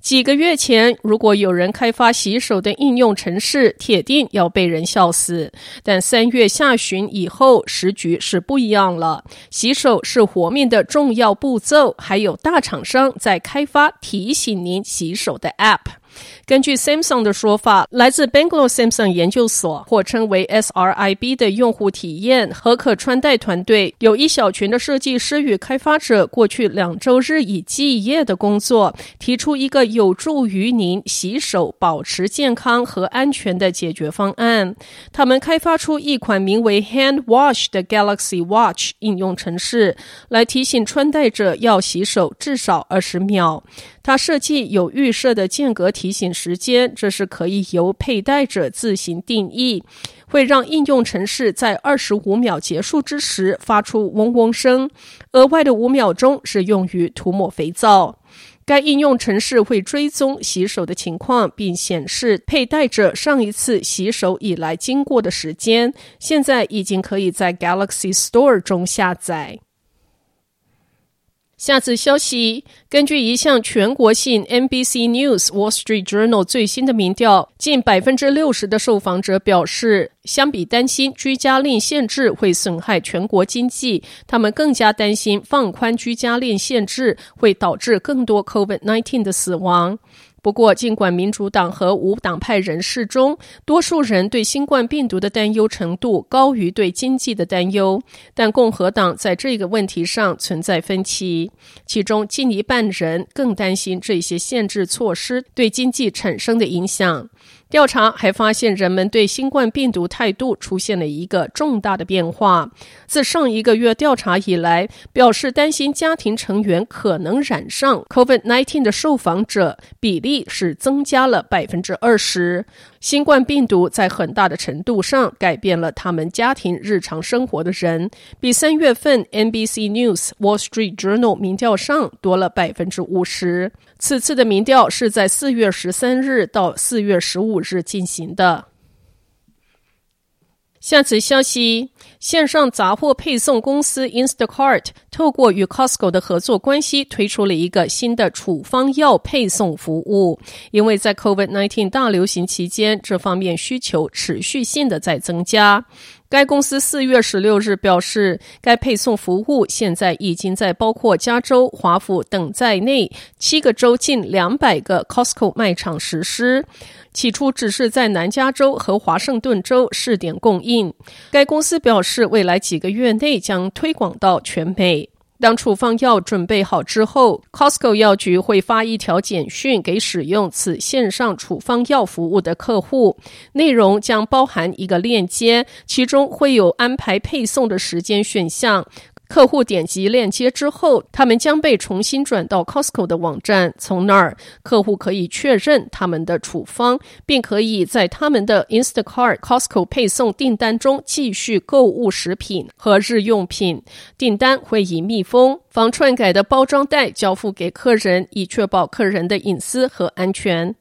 几个月前，如果有人开发洗手的应用程式，铁定要被人笑死。但三月下旬以后，时局是不一样了。洗手是活命的重要步骤，还有大厂商在开发提醒您洗手的 App。根据 Samsung 的说法，来自 Bangalore Samsung 研究所，或称为 SRIB 的用户体验和可穿戴团队，有一小群的设计师与开发者，过去两周日以继夜的工作，提出一个有助于您洗手保持健康和安全的解决方案。他们开发出一款名为 Hand Wash 的 Galaxy Watch 应用程式，来提醒穿戴者要洗手至少二十秒。它设计有预设的间隔提提醒时间，这是可以由佩戴者自行定义，会让应用程式在二十五秒结束之时发出嗡嗡声，额外的五秒钟是用于涂抹肥皂。该应用程式会追踪洗手的情况，并显示佩戴者上一次洗手以来经过的时间。现在已经可以在 Galaxy Store 中下载。下次消息，根据一项全国性 NBC News Wall Street Journal 最新的民调，近百分之六十的受访者表示，相比担心居家令限制会损害全国经济，他们更加担心放宽居家令限制会导致更多 COVID-19 的死亡。不过，尽管民主党和无党派人士中多数人对新冠病毒的担忧程度高于对经济的担忧，但共和党在这个问题上存在分歧。其中，近一半人更担心这些限制措施对经济产生的影响。调查还发现，人们对新冠病毒态度出现了一个重大的变化。自上一个月调查以来，表示担心家庭成员可能染上 COVID-19 的受访者比例是增加了百分之二十。新冠病毒在很大的程度上改变了他们家庭日常生活的人，比三月份 NBC News Wall Street Journal 民调上多了百分之五十。此次的民调是在四月十三日到四月十五日进行的。下次消息，线上杂货配送公司 Instacart 透过与 Costco 的合作关系，推出了一个新的处方药配送服务。因为在 COVID-19 大流行期间，这方面需求持续性的在增加。该公司四月十六日表示，该配送服务现在已经在包括加州、华府等在内七个州近两百个 Costco 卖场实施。起初只是在南加州和华盛顿州试点供应。该公司表示，未来几个月内将推广到全美。当处方药准备好之后，Costco 药局会发一条简讯给使用此线上处方药服务的客户，内容将包含一个链接，其中会有安排配送的时间选项。客户点击链接之后，他们将被重新转到 Costco 的网站，从那儿客户可以确认他们的处方，并可以在他们的 Instacart Costco 配送订单中继续购物食品和日用品。订单会以密封、防篡改的包装袋交付给客人，以确保客人的隐私和安全。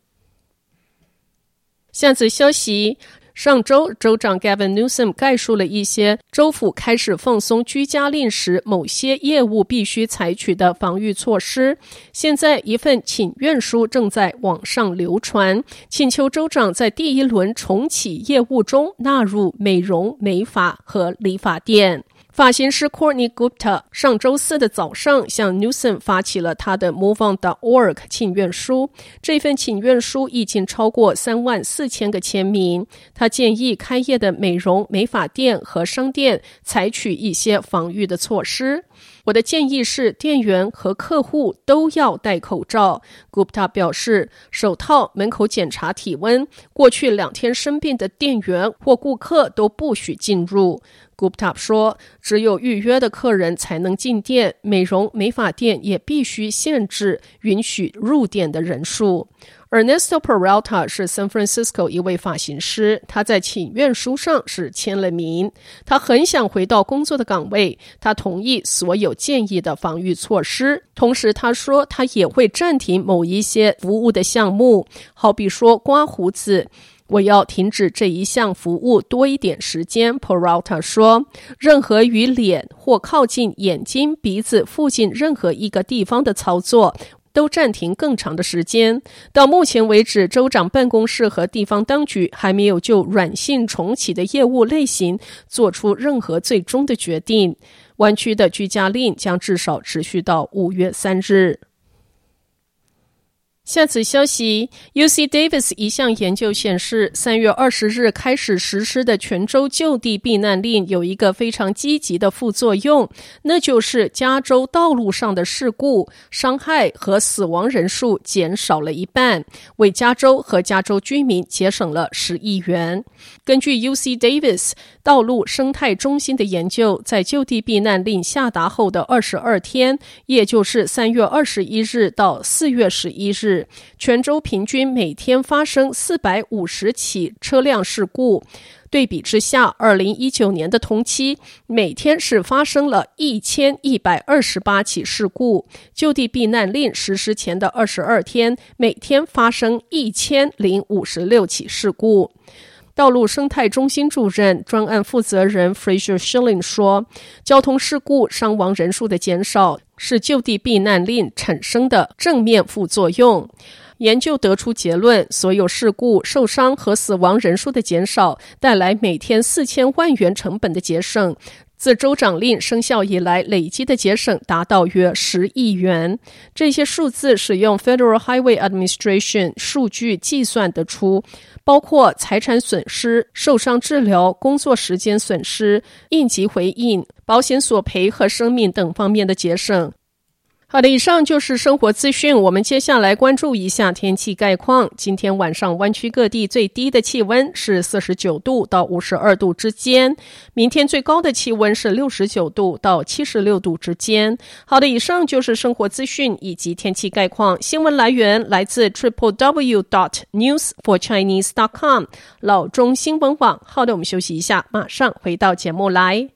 下次消息。上周，州长 Gavin Newsom 概述了一些州府开始放松居家令时某些业务必须采取的防御措施。现在，一份请愿书正在网上流传，请求州长在第一轮重启业务中纳入美容美发和理发店。发型师 Courtney Gupta 上周四的早上向 Newsom 发起了他的 MoveOn.org 请愿书。这份请愿书已经超过三万四千个签名。他建议开业的美容美发店和商店采取一些防御的措施。我的建议是，店员和客户都要戴口罩。Gupta 表示，手套、门口检查体温、过去两天生病的店员或顾客都不许进入。Gupta 说，只有预约的客人才能进店，美容美发店也必须限制允许入店的人数。Ernesto Peralta 是 San Francisco 一位发型师，他在请愿书上是签了名。他很想回到工作的岗位，他同意所有建议的防御措施。同时，他说他也会暂停某一些服务的项目，好比说刮胡子。我要停止这一项服务多一点时间，Peralta 说。任何与脸或靠近眼睛、鼻子附近任何一个地方的操作。都暂停更长的时间。到目前为止，州长办公室和地方当局还没有就软性重启的业务类型做出任何最终的决定。湾区的居家令将至少持续到五月三日。下次消息：UC Davis 一项研究显示，三月二十日开始实施的全州就地避难令有一个非常积极的副作用，那就是加州道路上的事故、伤害和死亡人数减少了一半，为加州和加州居民节省了十亿元。根据 UC Davis 道路生态中心的研究，在就地避难令下达后的二十二天，也就是三月二十一日到四月十一日。泉州平均每天发生四百五十起车辆事故，对比之下，二零一九年的同期每天是发生了一千一百二十八起事故。就地避难令实施前的二十二天，每天发生一千零五十六起事故。道路生态中心主任、专案负责人 Fraser Schilling 说：“交通事故伤亡人数的减少是就地避难令产生的正面副作用。研究得出结论：所有事故、受伤和死亡人数的减少带来每天四千万元成本的节省。”自州长令生效以来，累积的节省达到约十亿元。这些数字使用 Federal Highway Administration 数据计算得出，包括财产损失、受伤治疗、工作时间损失、应急回应、保险索赔和生命等方面的节省。好的，以上就是生活资讯。我们接下来关注一下天气概况。今天晚上湾区各地最低的气温是四十九度到五十二度之间，明天最高的气温是六十九度到七十六度之间。好的，以上就是生活资讯以及天气概况。新闻来源来自 triple w dot news for chinese dot com 老中新闻网。好的，我们休息一下，马上回到节目来。